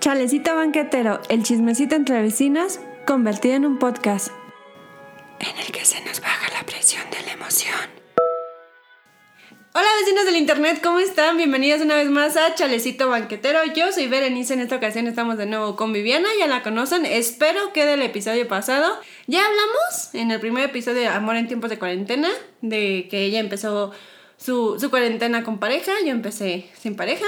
Chalecito banquetero, el chismecito entre vecinas, convertido en un podcast en el que se nos baja la presión de la emoción. Hola vecinos del internet, ¿cómo están? Bienvenidos una vez más a Chalecito Banquetero. Yo soy Berenice, en esta ocasión estamos de nuevo con Viviana, ya la conocen, espero que del episodio pasado. Ya hablamos en el primer episodio de Amor en tiempos de cuarentena, de que ella empezó su, su cuarentena con pareja, yo empecé sin pareja,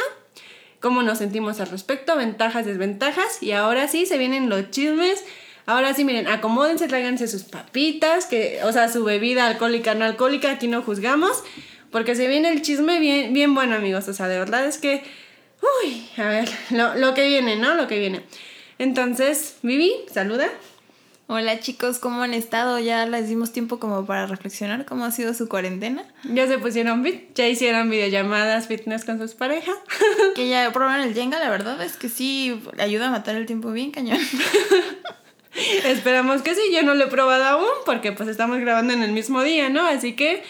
cómo nos sentimos al respecto, ventajas, desventajas, y ahora sí se vienen los chismes. Ahora sí, miren, acomódense, tráiganse sus papitas, que, o sea, su bebida alcohólica, no alcohólica, aquí no juzgamos. Porque se viene el chisme bien, bien bueno, amigos. O sea, de verdad es que. Uy, a ver, lo, lo que viene, ¿no? Lo que viene. Entonces, Vivi, saluda. Hola chicos, ¿cómo han estado? Ya les dimos tiempo como para reflexionar cómo ha sido su cuarentena. Ya se pusieron fit, ya hicieron videollamadas fitness con sus parejas. Que ya probaron el Jenga, la verdad es que sí ayuda a matar el tiempo bien cañón. Esperamos que sí, yo no lo he probado aún porque pues estamos grabando en el mismo día, ¿no? Así que,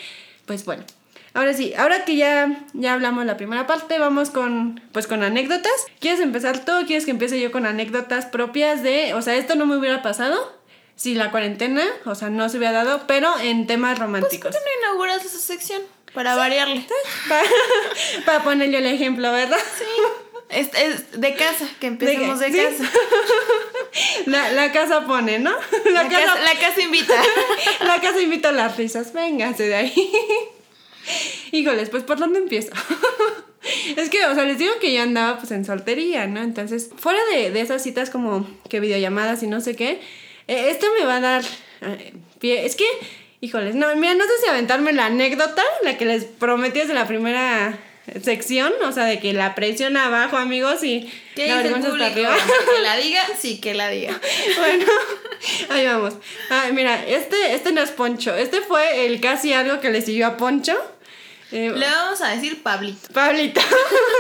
pues bueno. Ahora sí, ahora que ya, ya hablamos la primera parte, vamos con, pues con anécdotas. ¿Quieres empezar tú quieres que empiece yo con anécdotas propias de, o sea, esto no me hubiera pasado si la cuarentena, o sea, no se hubiera dado, pero en temas románticos. Pues, ¿por qué no inauguras esa sección? Para variarle. Para, para poner yo el ejemplo, ¿verdad? Sí. Es, es de casa, que empecemos de, sí. casa. La, la casa pone, ¿no? La, casa, la casa invita. La casa invita a las risas. Véngase de ahí. Híjoles, pues ¿por dónde empiezo? es que, o sea, les digo que yo andaba pues en soltería, ¿no? Entonces, fuera de, de esas citas como que videollamadas y no sé qué, eh, esto me va a dar eh, pie. Es que, híjoles, no, mira, no sé si aventarme la anécdota, la que les prometí desde la primera sección, o sea, de que la presión abajo, amigos, y ¿Qué la vergüenza hasta arriba. Que la diga, sí, que la diga. bueno, ahí vamos. Ay, mira, este, este no es Poncho. Este fue el casi algo que le siguió a Poncho. Eh, Le vamos a decir Pablito. Pablito.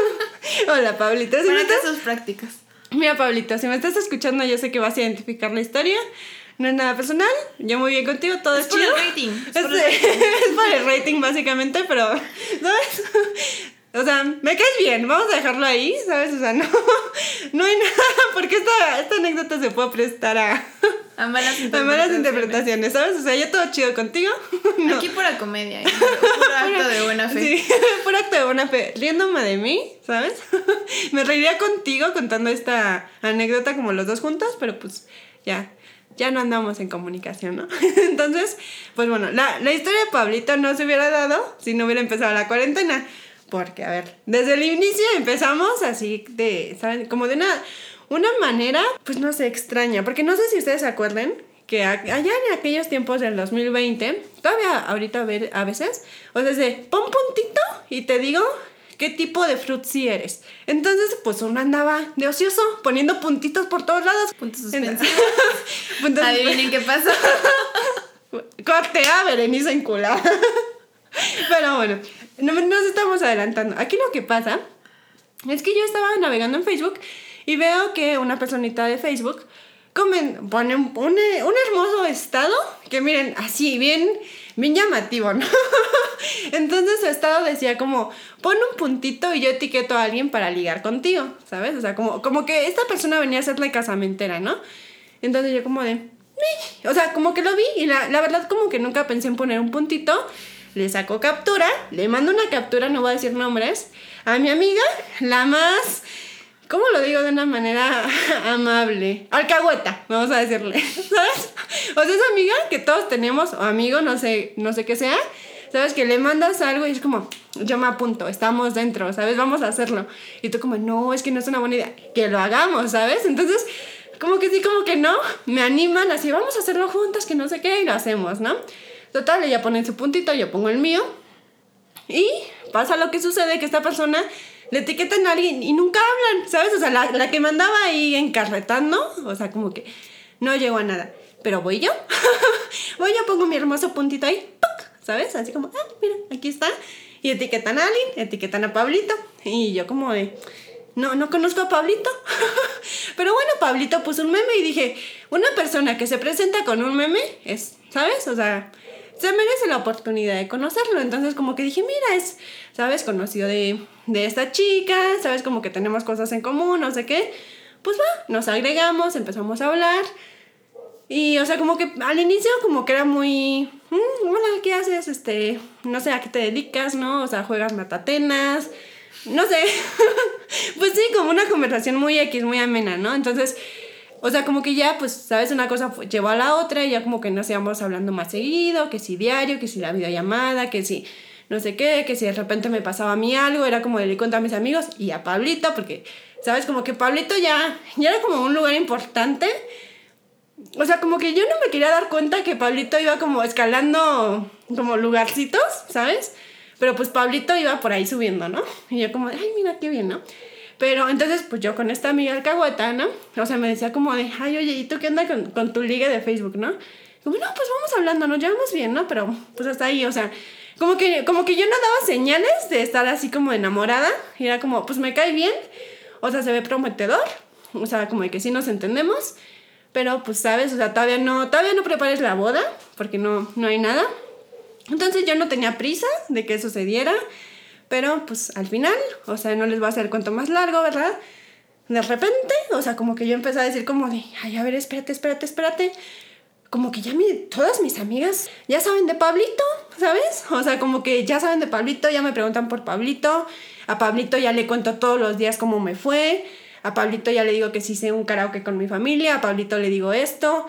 Hola, Pablito. Para estás- sus prácticas. Mira, Pablito, si me estás escuchando, yo sé que vas a identificar la historia. No es nada personal. Yo muy bien contigo, todo es, Es por el chido. rating, es Es, por el es por el rating, básicamente, pero, ¿sabes? O sea, me caes bien, vamos a dejarlo ahí, ¿sabes? O sea, no, no hay nada, porque esta, esta anécdota se puede prestar a, A malas a interpretaciones. malas interpretaciones, ¿sabes? O sea, yo todo chido contigo. No. Aquí pura comedia. ¿eh? Puro acto de buena fe. Sí, por acto de buena fe. Riéndome de mí, ¿sabes? Me reiría contigo contando esta anécdota como los dos juntos, pero pues ya, ya no andamos en comunicación, ¿no? Entonces, pues bueno, la, la historia de Pablito no se hubiera dado si no hubiera empezado la cuarentena. Porque, a ver, desde el inicio empezamos así de, ¿saben? Como de una, una manera, pues no sé, extraña. Porque no sé si ustedes se acuerden que a- allá en aquellos tiempos del 2020, todavía ahorita a, ver, a veces, o sea, de pon puntito y te digo qué tipo de frutzi eres. Entonces, pues uno andaba de ocioso, poniendo puntitos por todos lados. Puntos suspensivos. Puntos Adivinen qué pasó. Corte a Berenice enculada. Pero bueno, no, nos estamos adelantando. Aquí lo que pasa es que yo estaba navegando en Facebook y veo que una personita de Facebook pone un, un, un hermoso estado que miren, así, bien, bien llamativo, ¿no? Entonces su estado decía como, pon un puntito y yo etiqueto a alguien para ligar contigo, ¿sabes? O sea, como, como que esta persona venía a ser la casamentera, ¿no? Entonces yo como de, o sea, como que lo vi y la, la verdad como que nunca pensé en poner un puntito. Le saco captura, le mando una captura, no voy a decir nombres, a mi amiga, la más, ¿cómo lo digo de una manera amable? Alcahueta, vamos a decirle, ¿sabes? O sea, esa amiga que todos tenemos, o amigo, no sé, no sé qué sea, ¿sabes? Que le mandas algo y es como, yo me apunto, estamos dentro, ¿sabes? Vamos a hacerlo. Y tú como, no, es que no es una buena idea, que lo hagamos, ¿sabes? Entonces, como que sí, como que no, me animan así, vamos a hacerlo juntas, que no sé qué, y lo hacemos, ¿no? Total, ella pone su puntito, yo pongo el mío. Y pasa lo que sucede, que esta persona le etiquetan a alguien y nunca hablan, ¿sabes? O sea, la, la que mandaba ahí encarretando, o sea, como que no llegó a nada. Pero voy yo, voy yo, pongo mi hermoso puntito ahí, ¡puc! ¿sabes? Así como, ah, mira, aquí está. Y etiquetan a alguien, etiquetan a Pablito. Y yo como de, no, no conozco a Pablito. Pero bueno, Pablito puso un meme y dije, una persona que se presenta con un meme es, ¿sabes? O sea, se merece la oportunidad de conocerlo. Entonces como que dije, mira, es, ¿sabes? Conocido de, de esta chica, ¿sabes? Como que tenemos cosas en común, no sé qué. Pues va, nos agregamos, empezamos a hablar. Y, o sea, como que al inicio como que era muy, mm, hola, ¿qué haces? Este, no sé, ¿a qué te dedicas, no? O sea, juegas matatenas, no sé. pues sí, como una conversación muy X, muy amena, ¿no? Entonces, o sea, como que ya, pues, ¿sabes? Una cosa llevó a la otra y ya como que nos íbamos hablando más seguido, que si diario, que si la videollamada, que si no sé qué, que si de repente me pasaba a mí algo, era como de le cuento a mis amigos y a Pablito, porque, ¿sabes? Como que Pablito ya, ya era como un lugar importante o sea, como que yo no me quería dar cuenta que Pablito iba como escalando como lugarcitos, ¿sabes? Pero pues Pablito iba por ahí subiendo, ¿no? Y yo como, ay, mira qué bien, ¿no? Pero entonces, pues yo con esta amiga alcahueta, ¿no? O sea, me decía como de, ay, oye, ¿y tú qué onda con, con tu liga de Facebook, no? Como, no, pues vamos hablando, nos llevamos bien, ¿no? Pero pues hasta ahí, o sea, como que, como que yo no daba señales de estar así como enamorada. Y era como, pues me cae bien, o sea, se ve prometedor, o sea, como de que sí nos entendemos. Pero pues sabes, o sea, todavía no, todavía no prepares la boda, porque no, no hay nada. Entonces yo no tenía prisa de que eso se diera, pero pues al final, o sea, no les voy a hacer el cuento más largo, ¿verdad? De repente, o sea, como que yo empecé a decir como de, ay, a ver, espérate, espérate, espérate. Como que ya mi, todas mis amigas ya saben de Pablito, ¿sabes? O sea, como que ya saben de Pablito, ya me preguntan por Pablito. A Pablito ya le cuento todos los días cómo me fue. A Pablito ya le digo que sí hice un karaoke con mi familia, a Pablito le digo esto.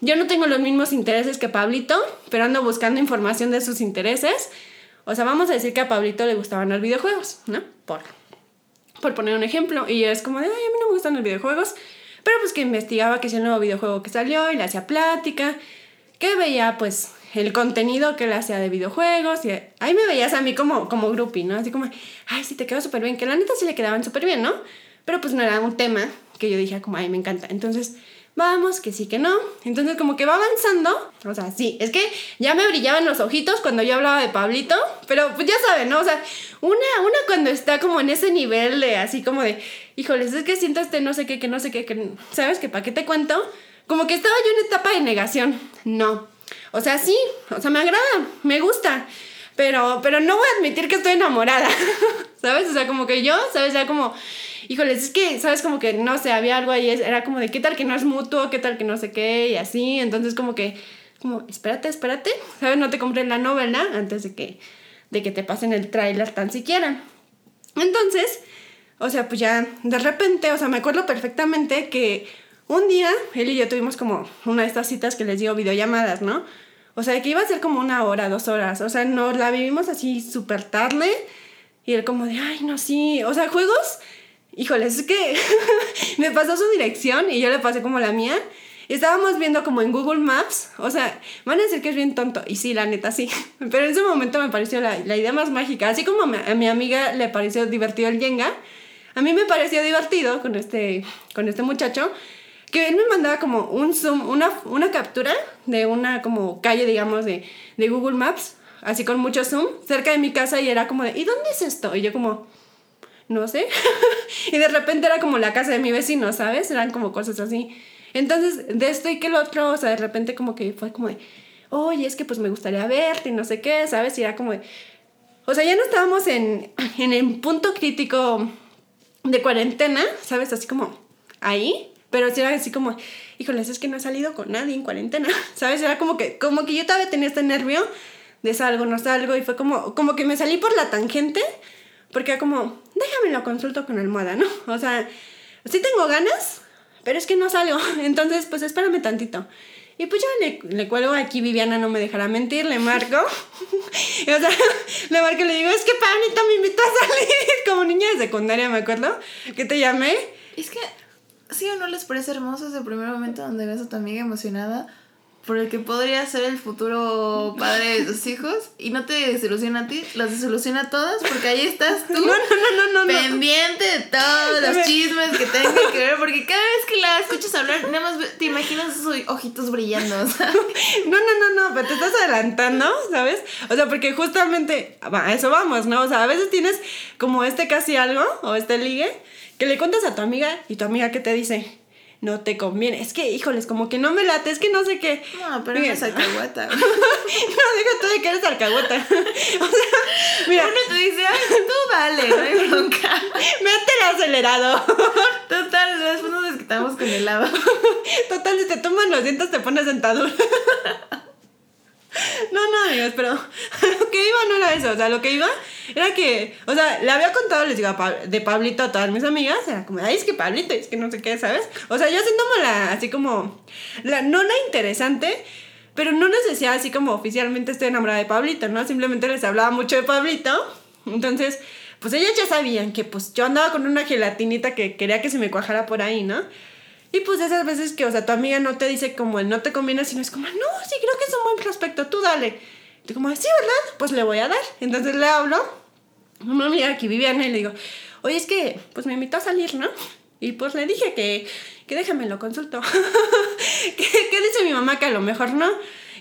Yo no tengo los mismos intereses que Pablito, pero ando buscando información de sus intereses. O sea, vamos a decir que a Pablito le gustaban los videojuegos, ¿no? Por, por poner un ejemplo. Y es como de, ay, a mí no me gustan los videojuegos. Pero pues que investigaba que es el nuevo videojuego que salió y le hacía plática. Que veía pues el contenido que él hacía de videojuegos. Y ahí me veías a mí como, como groupie, ¿no? Así como, ay, sí te quedó súper bien. Que la neta sí le quedaban súper bien, ¿no? Pero pues no era un tema que yo dije como, ay, me encanta. Entonces, vamos, que sí, que no. Entonces como que va avanzando. O sea, sí, es que ya me brillaban los ojitos cuando yo hablaba de Pablito. Pero pues ya saben, ¿no? O sea, una, una cuando está como en ese nivel de así como de, híjoles, es que siento este no sé qué, que no sé qué, que, ¿sabes? Que para qué te cuento. Como que estaba yo en etapa de negación. No. O sea, sí, o sea, me agrada, me gusta. Pero, pero no voy a admitir que estoy enamorada. ¿Sabes? O sea, como que yo, ¿sabes? Ya como híjoles, es que, ¿sabes? Como que, no sé, había algo ahí, era como de, ¿qué tal que no es mutuo? ¿Qué tal que no sé qué? Y así, entonces como que, como, espérate, espérate, ¿sabes? No te compré la novela antes de que, de que te pasen el tráiler tan siquiera. Entonces, o sea, pues ya, de repente, o sea, me acuerdo perfectamente que un día, él y yo tuvimos como una de estas citas que les digo videollamadas, ¿no? O sea, que iba a ser como una hora, dos horas. O sea, nos la vivimos así súper tarde. Y él como de, ay, no, sí. O sea, juegos híjole, es que me pasó su dirección y yo le pasé como la mía. Estábamos viendo como en Google Maps, o sea, van a decir que es bien tonto, y sí, la neta, sí, pero en ese momento me pareció la, la idea más mágica, así como a mi amiga le pareció divertido el Jenga, a mí me pareció divertido con este, con este muchacho, que él me mandaba como un zoom, una, una captura de una como calle, digamos, de, de Google Maps, así con mucho zoom, cerca de mi casa y era como de, ¿y dónde es esto? Y yo como, no sé. y de repente era como la casa de mi vecino, ¿sabes? Eran como cosas así. Entonces, de esto y que el otro, o sea, de repente como que fue como de, oye, es que pues me gustaría verte y no sé qué, ¿sabes? Y era como de, o sea, ya no estábamos en, en el punto crítico de cuarentena, ¿sabes? Así como ahí, pero sí era así como, híjoles, es que no he salido con nadie en cuarentena, ¿sabes? Era como que, como que yo todavía tenía este nervio de salgo, no salgo, y fue como, como que me salí por la tangente, porque como, déjame lo consulto con almohada, ¿no? O sea, sí tengo ganas, pero es que no salgo. Entonces, pues espérame tantito. Y pues ya le, le cuelgo aquí, Viviana no me dejará mentir, le marco. o sea, le marco y le digo, es que Panita me invitó a salir como niña de secundaria, me acuerdo, que te llamé. Es que, ¿sí o no les parece hermoso ese primer momento donde ves a tu amiga emocionada? Por el que podría ser el futuro padre de tus hijos y no te desilusiona a ti, las desilusiona a todas porque ahí estás tú no, no, no, no, pendiente de todos los chismes que tengan que ver porque cada vez que la escuchas hablar nada más te imaginas sus ojitos brillando ¿sabes? no no no no pero te estás adelantando sabes o sea porque justamente a eso vamos no o sea a veces tienes como este casi algo o este ligue que le cuentas a tu amiga y tu amiga que te dice no te conviene. Es que, híjoles, como que no me late, es que no sé qué. No, pero Miren. no es alcahueta. no, deja tú de que eres alcahueta. o sea, mira, Uno te dice, ay, tú dale, no hay bronca. mete el acelerador. Total, después nos desquitamos con helado. Total, si te toman los dientes te pones dentadura. No, no, amigos, pero lo que iba no era eso. O sea, lo que iba era que, o sea, le había contado, les digo, de Pablito a todas mis amigas. Era como, ay, es que Pablito, es que no sé qué, ¿sabes? O sea, yo haciéndome la, así como, la, no la interesante, pero no les decía así como oficialmente estoy enamorada de Pablito, ¿no? Simplemente les hablaba mucho de Pablito. Entonces, pues ellas ya sabían que pues yo andaba con una gelatinita que quería que se me cuajara por ahí, ¿no? Y pues esas veces que, o sea, tu amiga no te dice como el no te conviene, sino es como, no, sí, creo que es un buen prospecto, tú dale. Y tú como, sí, ¿verdad? Pues le voy a dar. Entonces le hablo una amiga en él y le digo, oye, es que, pues me invitó a salir, ¿no? Y pues le dije que, que déjame lo consulto. ¿Qué, ¿Qué dice mi mamá? Que a lo mejor no.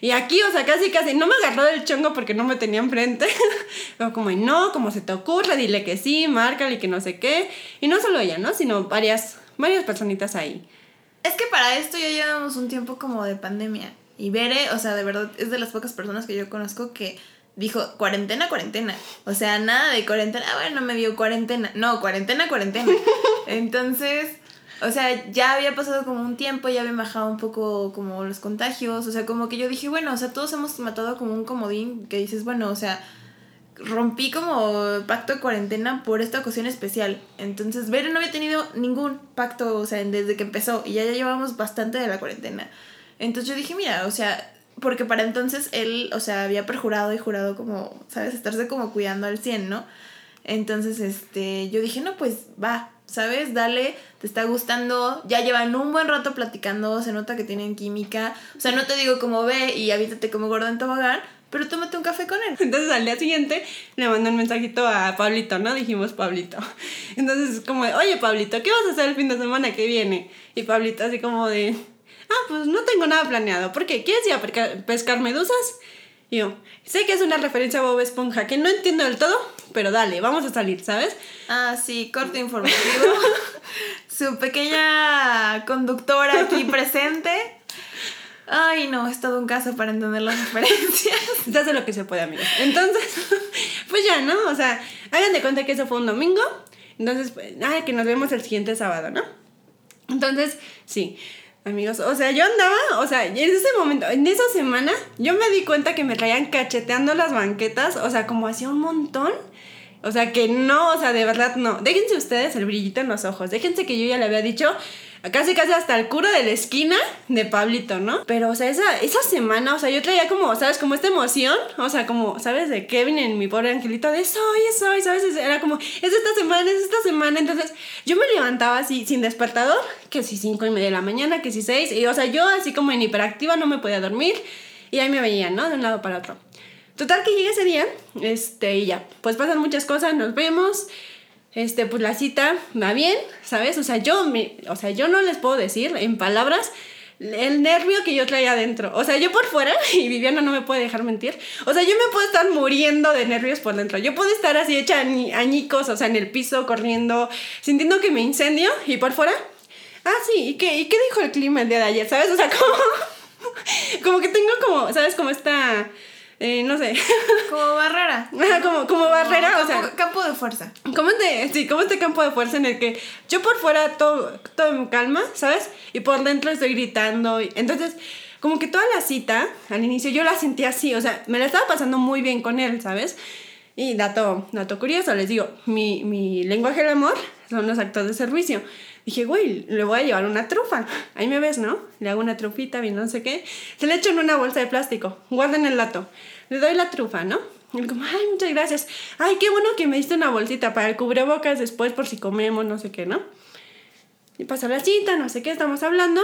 Y aquí, o sea, casi, casi, no me agarró del chongo porque no me tenía enfrente. Pero como, no, como se te ocurre, dile que sí, márcale y que no sé qué. Y no solo ella, ¿no? Sino varias, varias personitas ahí. Es que para esto ya llevamos un tiempo como de pandemia. Y Bere, o sea, de verdad, es de las pocas personas que yo conozco que dijo cuarentena, cuarentena. O sea, nada de cuarentena. Ah, bueno, me dio cuarentena. No, cuarentena, cuarentena. Entonces, o sea, ya había pasado como un tiempo, ya habían bajado un poco como los contagios. O sea, como que yo dije, bueno, o sea, todos hemos matado como un comodín que dices, bueno, o sea, rompí como pacto de cuarentena por esta ocasión especial. Entonces, Bere no había tenido ningún pacto, o sea, desde que empezó. Y ya, ya llevamos bastante de la cuarentena. Entonces yo dije, mira, o sea, porque para entonces él, o sea, había perjurado y jurado como, ¿sabes? Estarse como cuidando al 100, ¿no? Entonces, este, yo dije, no, pues va, ¿sabes? Dale, te está gustando, ya llevan un buen rato platicando, se nota que tienen química. O sea, no te digo como ve y habítate como gordo en tobogán, pero tómate un café con él. Entonces al día siguiente le mandé un mensajito a Pablito, ¿no? Dijimos Pablito. Entonces como de, oye Pablito, ¿qué vas a hacer el fin de semana que viene? Y Pablito así como de, ah, pues no tengo nada planeado. ¿Por qué? ¿Quieres ir a pesca- pescar medusas? Y yo, sé que es una referencia a Bob Esponja, que no entiendo del todo, pero dale, vamos a salir, ¿sabes? Ah, sí, corte informativo. Su pequeña conductora aquí presente. Ay, no, es todo un caso para entender las referencias. Se hace lo que se puede, amigos. Entonces, pues ya, ¿no? O sea, hagan de cuenta que eso fue un domingo. Entonces, pues, ah, que nos vemos el siguiente sábado, ¿no? Entonces, sí, amigos, o sea, yo andaba, o sea, en ese momento, en esa semana, yo me di cuenta que me traían cacheteando las banquetas, o sea, como hacía un montón. O sea, que no, o sea, de verdad no. Déjense ustedes el brillito en los ojos. Déjense que yo ya le había dicho casi casi hasta el cura de la esquina de Pablito, ¿no? Pero, o sea, esa, esa semana, o sea, yo traía como, ¿sabes? Como esta emoción, o sea, como, ¿sabes? De Kevin en mi pobre angelito, de soy, soy, ¿sabes? Era como, es esta semana, es esta semana. Entonces, yo me levantaba así, sin despertador, que si cinco y media de la mañana, que si seis, y, o sea, yo así como en hiperactiva no me podía dormir, y ahí me veían, ¿no? De un lado para otro. Total que llegué ese día, este, y ya, pues pasan muchas cosas, nos vemos, este, pues la cita va bien, ¿sabes? O sea, yo, me, o sea, yo no les puedo decir en palabras el nervio que yo traía adentro. O sea, yo por fuera, y Viviana no me puede dejar mentir, o sea, yo me puedo estar muriendo de nervios por dentro. Yo puedo estar así hecha añi- añicos, o sea, en el piso, corriendo, sintiendo que me incendio, y por fuera, ah, sí, ¿y qué, ¿y qué dijo el clima el día de ayer? ¿Sabes? O sea, como, como que tengo como, ¿sabes? Como esta, eh, no sé, Como barrera. Como, como barrera, o sea... campo, campo de fuerza. Como este, sí, como este campo de fuerza en el que yo por fuera todo, todo en calma, ¿sabes? Y por dentro estoy gritando. y- entonces, como que toda la cita, al inicio yo la sentí así, o sea, me la estaba pasando muy bien con él, ¿sabes? Y dato, dato curioso, les digo, mi, mi lenguaje del amor son los actos de servicio. Dije, güey, le voy a llevar una trufa. Ahí me ves, ¿no? Le hago una trufita, bien no sé qué. Se le echo en una bolsa de plástico. Guarden el dato. Le doy la trufa, ¿no? Y como, ay, muchas gracias. Ay, qué bueno que me diste una bolsita para el cubrebocas después por si comemos, no sé qué, ¿no? Y pasa la cita, no sé qué, estamos hablando.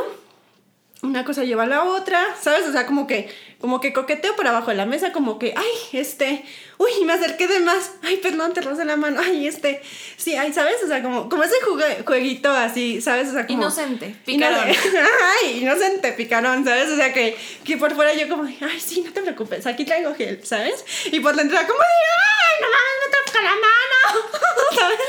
Una cosa lleva a la otra, ¿sabes? O sea, como que, como que coqueteo por abajo de la mesa, como que, ay, este, uy, me acerqué de más, ay, perdón, te rozé la mano, ay, este, sí, ay, ¿sabes? O sea, como, como ese jugue- jueguito así, ¿sabes? O sea, como... Inocente, picarón. Ay, inocente, picarón, ¿sabes? O sea, que, que por fuera yo como, ay, sí, no te preocupes, aquí traigo gel, ¿sabes? Y por dentro como ay, no mames, me toca la mano, ¿sabes?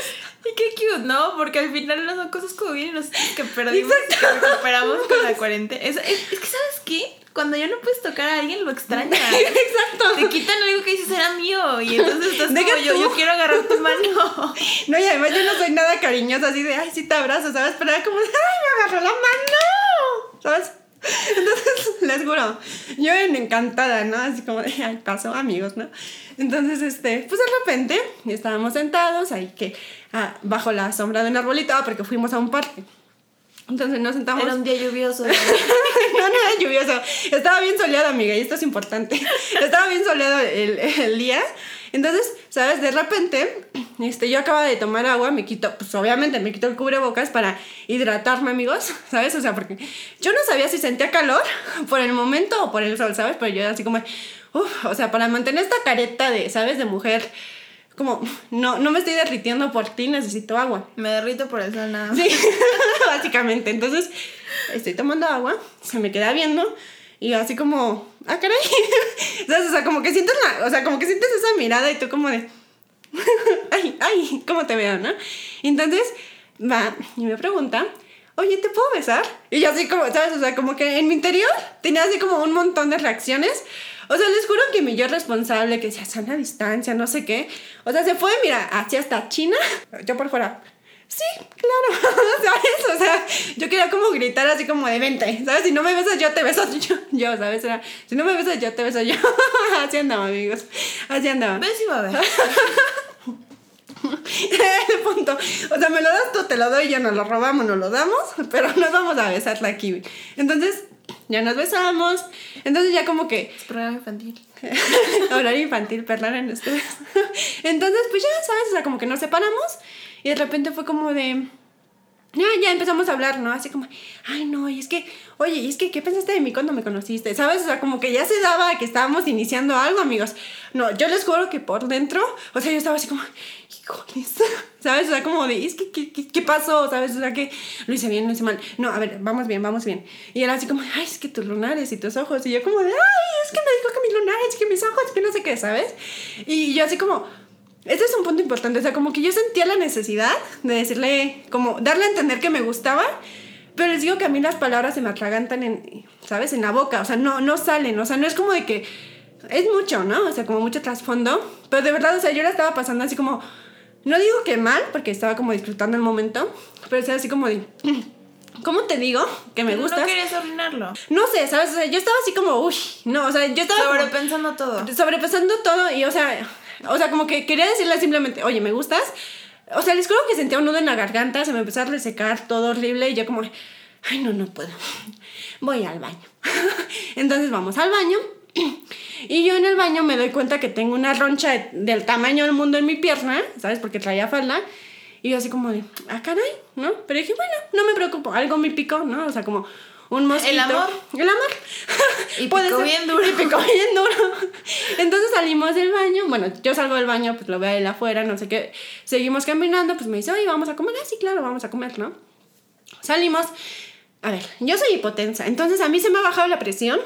Y qué cute, No, porque al final no son cosas como bien y nosotros que perdimos que recuperamos con la cuarentena. Es, es, es, que, ¿sabes qué? Cuando ya no puedes tocar a alguien, lo extrañas. Exacto. Te quitan algo que dices era mío y entonces estás Deja como yo, tú. yo quiero agarrar tu mano. No, y además yo no soy nada cariñosa así de, ay, sí te abrazo, ¿sabes? Pero era como ay, me agarró la mano, ¿sabes? Entonces, les juro, yo en encantada, ¿no? Así como de, ay, pasó, amigos, ¿no? Entonces, este, pues de repente estábamos sentados ahí que, ah, bajo la sombra de un arbolito, ah, porque fuimos a un parque. Entonces nos sentamos. Era un día lluvioso. no, no era lluvioso. Estaba bien soleado, amiga, y esto es importante. Estaba bien soleado el, el día. Entonces, ¿sabes? De repente, este, yo acababa de tomar agua, me quito, pues obviamente me quito el cubrebocas para hidratarme, amigos, ¿sabes? O sea, porque yo no sabía si sentía calor por el momento o por el sol, ¿sabes? Pero yo así como, uff, o sea, para mantener esta careta de, ¿sabes? De mujer, como, no, no me estoy derritiendo por ti, necesito agua. Me derrito por el sol nada más. Sí, básicamente. Entonces, estoy tomando agua, se me queda viendo y así como, ah, caray. O sea, como que sientes la, o sea, como que sientes esa mirada y tú como de, ay, ay, ¿cómo te veo, no? Entonces, va y me pregunta, oye, ¿te puedo besar? Y yo así como, ¿sabes? O sea, como que en mi interior tenía así como un montón de reacciones. O sea, les juro que mi yo responsable, que decía, sana distancia, no sé qué. O sea, se fue, mira, hacia hasta China, yo por fuera. Sí, claro, ¿sabes? O sea, yo quería como gritar así como de vente, ¿sabes? Si no me besas yo, te beso yo, yo ¿sabes? Era, si no me besas yo, te beso yo. así andaba, amigos. Así andaba. ¿Ves y va a ver? de punto. O sea, me lo das tú, te lo doy, ya nos lo robamos, nos lo damos, pero nos vamos a besar la kiwi. Entonces, ya nos besamos. Entonces ya como que Es programa infantil. horario infantil, perdonen ustedes. Entonces, pues ya sabes, o sea, como que nos separamos y de repente fue como de ya, ya empezamos a hablar, ¿no? Así como, ay, no, y es que, oye, y es que, ¿qué pensaste de mí cuando me conociste? ¿Sabes? O sea, como que ya se daba que estábamos iniciando algo, amigos. No, yo les juro que por dentro, o sea, yo estaba así como, híjoles, ¿sabes? O sea, como de, es que, ¿qué, qué, qué pasó? ¿Sabes? O sea, que lo hice bien, lo hice mal. No, a ver, vamos bien, vamos bien. Y era así como, ay, es que tus lunares y tus ojos. Y yo como de, ay, es que me dijo que mis lunares, que mis ojos, que no sé qué, ¿sabes? Y yo así como, este es un punto importante, o sea, como que yo sentía la necesidad de decirle, como darle a entender que me gustaba, pero les digo que a mí las palabras se me atragantan en, ¿sabes? En la boca, o sea, no, no salen, o sea, no es como de que, es mucho, ¿no? O sea, como mucho trasfondo, pero de verdad, o sea, yo la estaba pasando así como, no digo que mal, porque estaba como disfrutando el momento, pero o sea, así como de, ¿cómo te digo que me Pero gustas? No querías arruinarlo. No sé, ¿sabes? O sea, yo estaba así como, uy, no, o sea, yo estaba... como- Sobrepensando todo. sobrepasando todo y o sea, o sea, como que quería decirle simplemente, oye, ¿me gustas? O sea, les juro que sentía un nudo en la garganta, se me empezó a resecar todo horrible y yo como, ay, no, no puedo. Voy al baño. Entonces vamos al baño. Y yo en el baño me doy cuenta que tengo una roncha de- del tamaño del mundo en mi pierna, ¿sabes? Porque traía falda. Y yo así como de, ah, caray, ¿no? Pero dije, bueno, no me preocupo, algo me picó, ¿no? O sea, como un mosquito. amor. El amor. Y picó bien duro. Y picó bien duro. Entonces salimos del baño. Bueno, yo salgo del baño, pues lo veo él afuera, no sé qué. Seguimos caminando, pues me dice, oye, vamos a comer. Ah, sí, claro, vamos a comer, ¿no? Salimos. A ver, yo soy hipotensa, entonces a mí se me ha bajado la presión.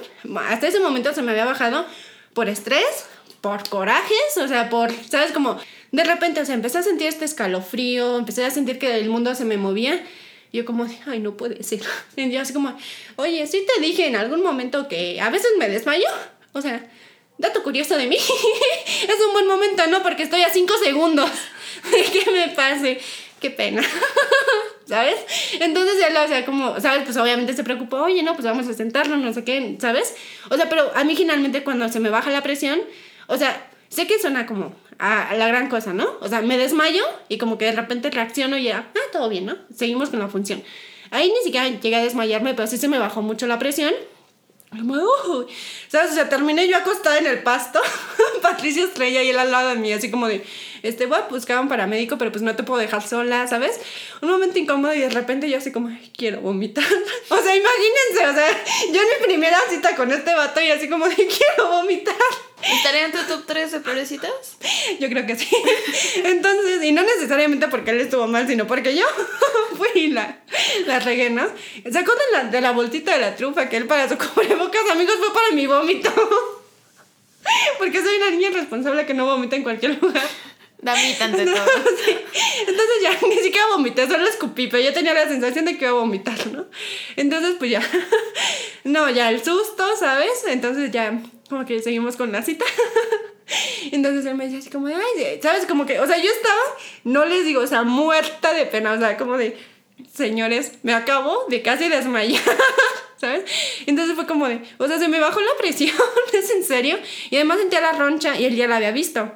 Hasta ese momento se me había bajado por estrés, por corajes, o sea, por, ¿sabes? Como de repente, o sea, empecé a sentir este escalofrío, empecé a sentir que el mundo se me movía. Yo como, ay, no puede ser. Y yo así como, oye, sí te dije en algún momento que a veces me desmayo. O sea, dato curioso de mí. es un buen momento, ¿no? Porque estoy a cinco segundos de que me pase. Qué pena. ¿Sabes? Entonces él, o sea, como, ¿sabes? Pues obviamente se preocupó, oye, no, pues vamos a sentarnos, no sé qué, ¿sabes? O sea, pero a mí generalmente cuando se me baja la presión, o sea, sé que suena como a, la gran cosa, ¿no? O sea, me desmayo y como que de repente reacciono y ya, ah, todo bien, ¿no? Seguimos con la función. Ahí ni siquiera llegué a desmayarme, pero sí se me bajó mucho la presión. Como, "Uy", ¿Sabes? O sea, terminé yo acostada en el pasto, Patricia Estrella y él al lado de mí, así como de, este, voy a buscar un paramédico, pero pues no te puedo dejar sola, ¿sabes? Un momento incómodo y de repente yo así como, "Ay, quiero vomitar. O sea, imagínense, o sea, yo en mi primera cita con este vato y así como de, quiero vomitar. ¿Estaría en tu top 3 de peorecitas? Yo creo que sí. Entonces, y no necesariamente porque él estuvo mal, sino porque yo fui la, la regué, ¿no? Sacó de la, de la bolsita de la trufa que él para su cubrebocas, amigos, fue para mi vómito. Porque soy una niña irresponsable que no vomita en cualquier lugar. Damita ante todo. Sí. Entonces ya ni siquiera vomité, solo escupí, pero yo tenía la sensación de que iba a vomitar, ¿no? Entonces pues ya, no, ya el susto, ¿sabes? Entonces ya como que seguimos con la cita. Entonces él me decía así como, de, ay, ¿sabes? Como que, o sea, yo estaba, no les digo, o sea, muerta de pena, o sea, como de, señores, me acabo de casi desmayar. ¿Sabes? Entonces fue como de, o sea, se me bajó la presión, es en serio. Y además sentía la roncha y él ya la había visto.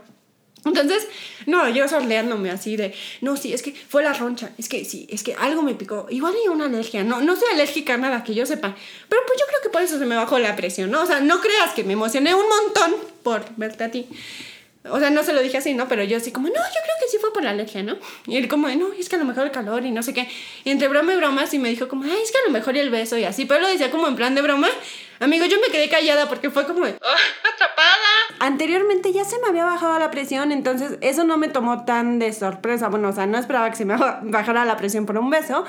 Entonces, no, yo sorleándome así de, no, sí, es que fue la roncha, es que sí, es que algo me picó, igual hay una alergia, no, no soy alérgica a nada que yo sepa, pero pues yo creo que por eso se me bajó la presión, ¿no? O sea, no creas que me emocioné un montón por verte a ti. O sea, no se lo dije así, ¿no? Pero yo así como, no, yo creo que sí fue por la alergia, ¿no? Y él como, no, es que a lo mejor el calor y no sé qué. Y entre broma y broma sí me dijo como, ay, es que a lo mejor y el beso y así. Pero lo decía como en plan de broma. Amigo, yo me quedé callada porque fue como, ¡ah, atrapada! Anteriormente ya se me había bajado la presión, entonces eso no me tomó tan de sorpresa. Bueno, o sea, no esperaba que se me bajara la presión por un beso.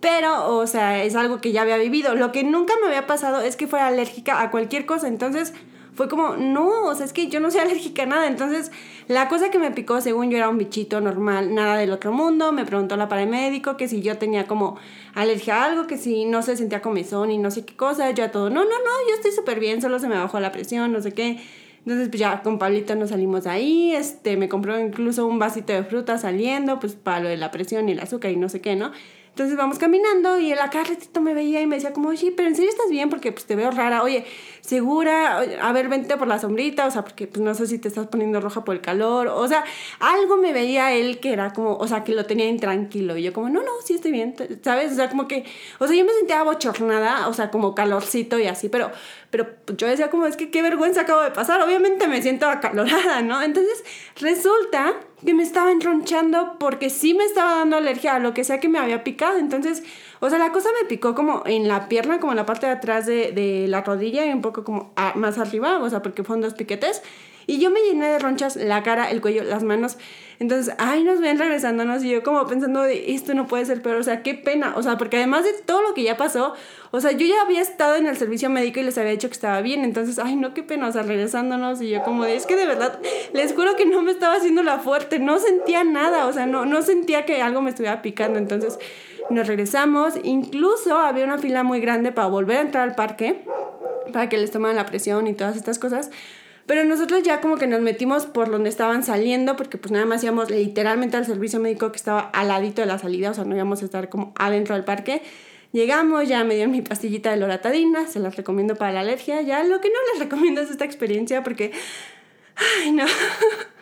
Pero, o sea, es algo que ya había vivido. Lo que nunca me había pasado es que fuera alérgica a cualquier cosa. Entonces fue como, no, o sea, es que yo no soy alérgica a nada. Entonces, la cosa que me picó, según yo, era un bichito normal, nada del otro mundo. Me preguntó la paramédico que si yo tenía como alergia a algo, que si no se sentía comezón y no sé qué cosa. Yo a todo, no, no, no, yo estoy súper bien, solo se me bajó la presión, no sé qué. Entonces, pues ya con Pablito nos salimos ahí. Este, me compró incluso un vasito de fruta saliendo, pues para lo de la presión y el azúcar y no sé qué, ¿no? Entonces vamos caminando y él acá me veía y me decía como, oye, pero en serio estás bien porque pues te veo rara, oye, segura, a ver, vente por la sombrita, o sea, porque pues no sé si te estás poniendo roja por el calor, o sea, algo me veía él que era como, o sea, que lo tenía intranquilo. Y yo como, no, no, sí estoy bien, ¿sabes? O sea, como que, o sea, yo me sentía bochornada, o sea, como calorcito y así, pero, pero yo decía como, es que qué vergüenza acabo de pasar, obviamente me siento acalorada, ¿no? Entonces resulta que me estaba entronchando porque sí me estaba dando alergia a lo que sea que me había picado. Entonces, o sea, la cosa me picó como en la pierna, como en la parte de atrás de, de la rodilla y un poco como más arriba, o sea, porque fueron dos piquetes. Y yo me llené de ronchas la cara, el cuello, las manos. Entonces, ay, nos ven regresándonos y yo como pensando de esto no puede ser peor, o sea, qué pena, o sea, porque además de todo lo que ya pasó, o sea, yo ya había estado en el servicio médico y les había dicho que estaba bien, entonces, ay, no, qué pena, o sea, regresándonos y yo como de, es que de verdad, les juro que no me estaba haciendo la fuerte, no sentía nada, o sea, no, no sentía que algo me estuviera picando, entonces nos regresamos, incluso había una fila muy grande para volver a entrar al parque, para que les tomaran la presión y todas estas cosas. Pero nosotros ya como que nos metimos por donde estaban saliendo, porque pues nada más íbamos literalmente al servicio médico que estaba al ladito de la salida, o sea, no íbamos a estar como adentro del parque. Llegamos, ya me dieron mi pastillita de loratadina, se las recomiendo para la alergia. Ya lo que no les recomiendo es esta experiencia porque, ay no,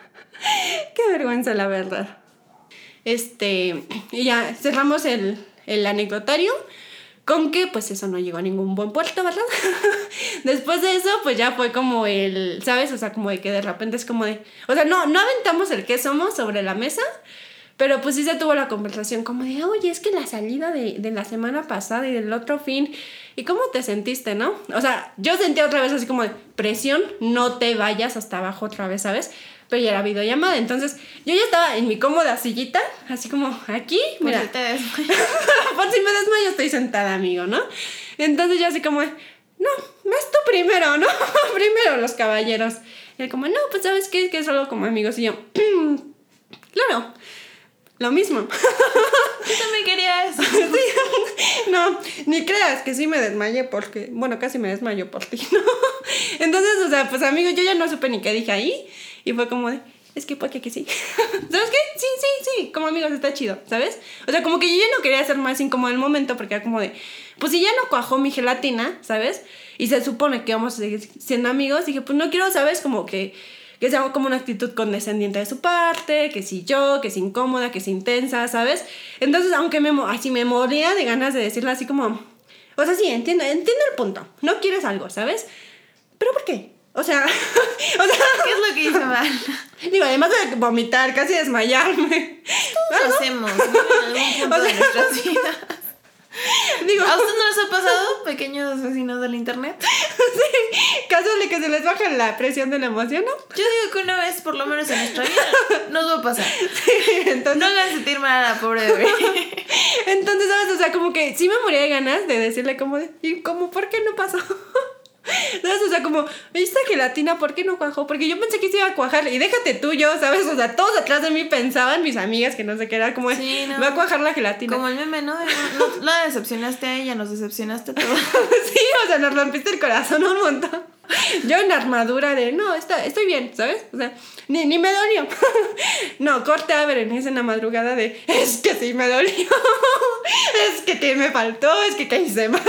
qué vergüenza la verdad. Este, y ya cerramos el, el anecdotario con que pues eso no llegó a ningún buen puerto, ¿verdad? Después de eso pues ya fue como el, ¿sabes? O sea, como de que de repente es como de, o sea, no, no aventamos el qué somos sobre la mesa, pero pues sí se tuvo la conversación como de, oye, es que la salida de, de la semana pasada y del otro fin, ¿y cómo te sentiste, no? O sea, yo sentí otra vez así como de presión, no te vayas hasta abajo otra vez, ¿sabes? Pero ya era videollamada. Entonces, yo ya estaba en mi cómoda sillita, así como aquí. Mira, Por si te desmayas. por si me desmayo, estoy sentada, amigo, ¿no? Entonces, yo así como, no, vas tú primero, ¿no? primero los caballeros. Y él como, no, pues sabes qué, que es solo como amigos. Y yo, claro, lo mismo. Yo también quería eso. Sí. No, ni creas que sí me desmayé porque, bueno, casi me desmayo por ti, ¿no? Entonces, o sea, pues amigo, yo ya no supe ni qué dije ahí y fue como de, es que porque que sí. ¿Sabes qué? Sí, sí, sí, como amigos está chido, ¿sabes? O sea, como que yo ya no quería hacer más incómodo el momento porque era como de, pues si ya no cuajó mi gelatina, ¿sabes? Y se supone que vamos a seguir siendo amigos, dije, pues no quiero, ¿sabes? Como que que sea como una actitud condescendiente de su parte, que si yo, que si incómoda, que si intensa, ¿sabes? Entonces, aunque me, así me moría de ganas de decirle así como, o sea, sí, entiendo, entiendo el punto, no quieres algo, ¿sabes? Pero ¿por qué? O sea, o sea, ¿Qué es lo que hice mal? digo, además de vomitar, casi desmayarme. Todos lo hacemos en algún punto O sea, de nuestras vidas. Digo, ¿A usted no les ha pasado, pequeños vecinos del internet? sí, caso de que se les baja la presión de la emoción, ¿no? Yo digo que una vez, por lo menos en nuestra vida, nos va a pasar. Entonces, No hagan sentir mal a la pobre bebé. Entonces, ¿sabes? O sea, como que sí me moría de ganas de decirle como de, ¿y cómo? ¿Por qué no pasó? ¿Sabes? O sea, como, esta gelatina, ¿por qué no cuajó? Porque yo pensé que se iba a cuajar. Y déjate tú, yo, ¿sabes? O sea, todos atrás de mí pensaban, mis amigas, que no sé qué era, como, Sí, no. va a cuajar la gelatina. Como el meme, ¿no? No, no la decepcionaste a ella, nos decepcionaste a todos. sí, o sea, nos rompiste el corazón un montón. Yo en armadura de, no, está, estoy bien, ¿sabes? O sea, ni, ni me dolió. no, corte a Berenice en la madrugada de, es que sí me dolió. es que qué me faltó, es que qué hice mal.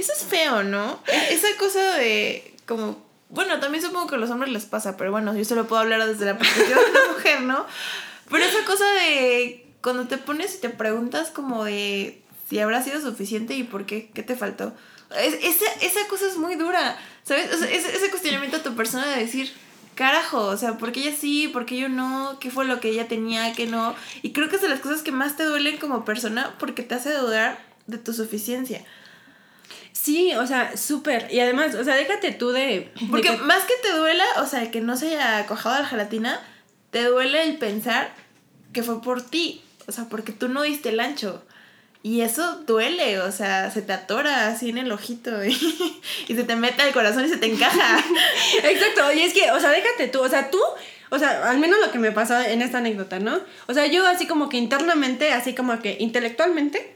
Eso es feo, ¿no? E- Esa cosa de como... Bueno, también supongo que a los hombres les pasa, pero bueno, yo solo puedo hablar desde la perspectiva de una mujer, ¿no? Pero esa cosa de cuando te pones y te preguntas como de si habrá sido suficiente y por qué, qué te faltó. Es- esa, esa cosa es muy dura, ¿sabes? O sea, ese, ese cuestionamiento a tu persona de decir, carajo, o sea, ¿por qué ella sí? ¿Por qué yo no? ¿Qué fue lo que ella tenía? ¿Qué no? Y creo que es de las cosas que más te duelen como persona porque te hace dudar de tu suficiencia. Sí, o sea, súper. Y además, o sea, déjate tú de... de Porque que- más que te duela, o sea, que no se haya cojado la gelatina, te duele el pensar que fue por ti. O sea, porque tú no diste el ancho. Y eso duele, o sea, se te atora así en el ojito y, y se te mete al corazón y se te encaja. Exacto, y es que, o sea, déjate tú, o sea, tú, o sea, al menos lo que me pasó en esta anécdota, ¿no? O sea, yo así como que internamente, así como que intelectualmente,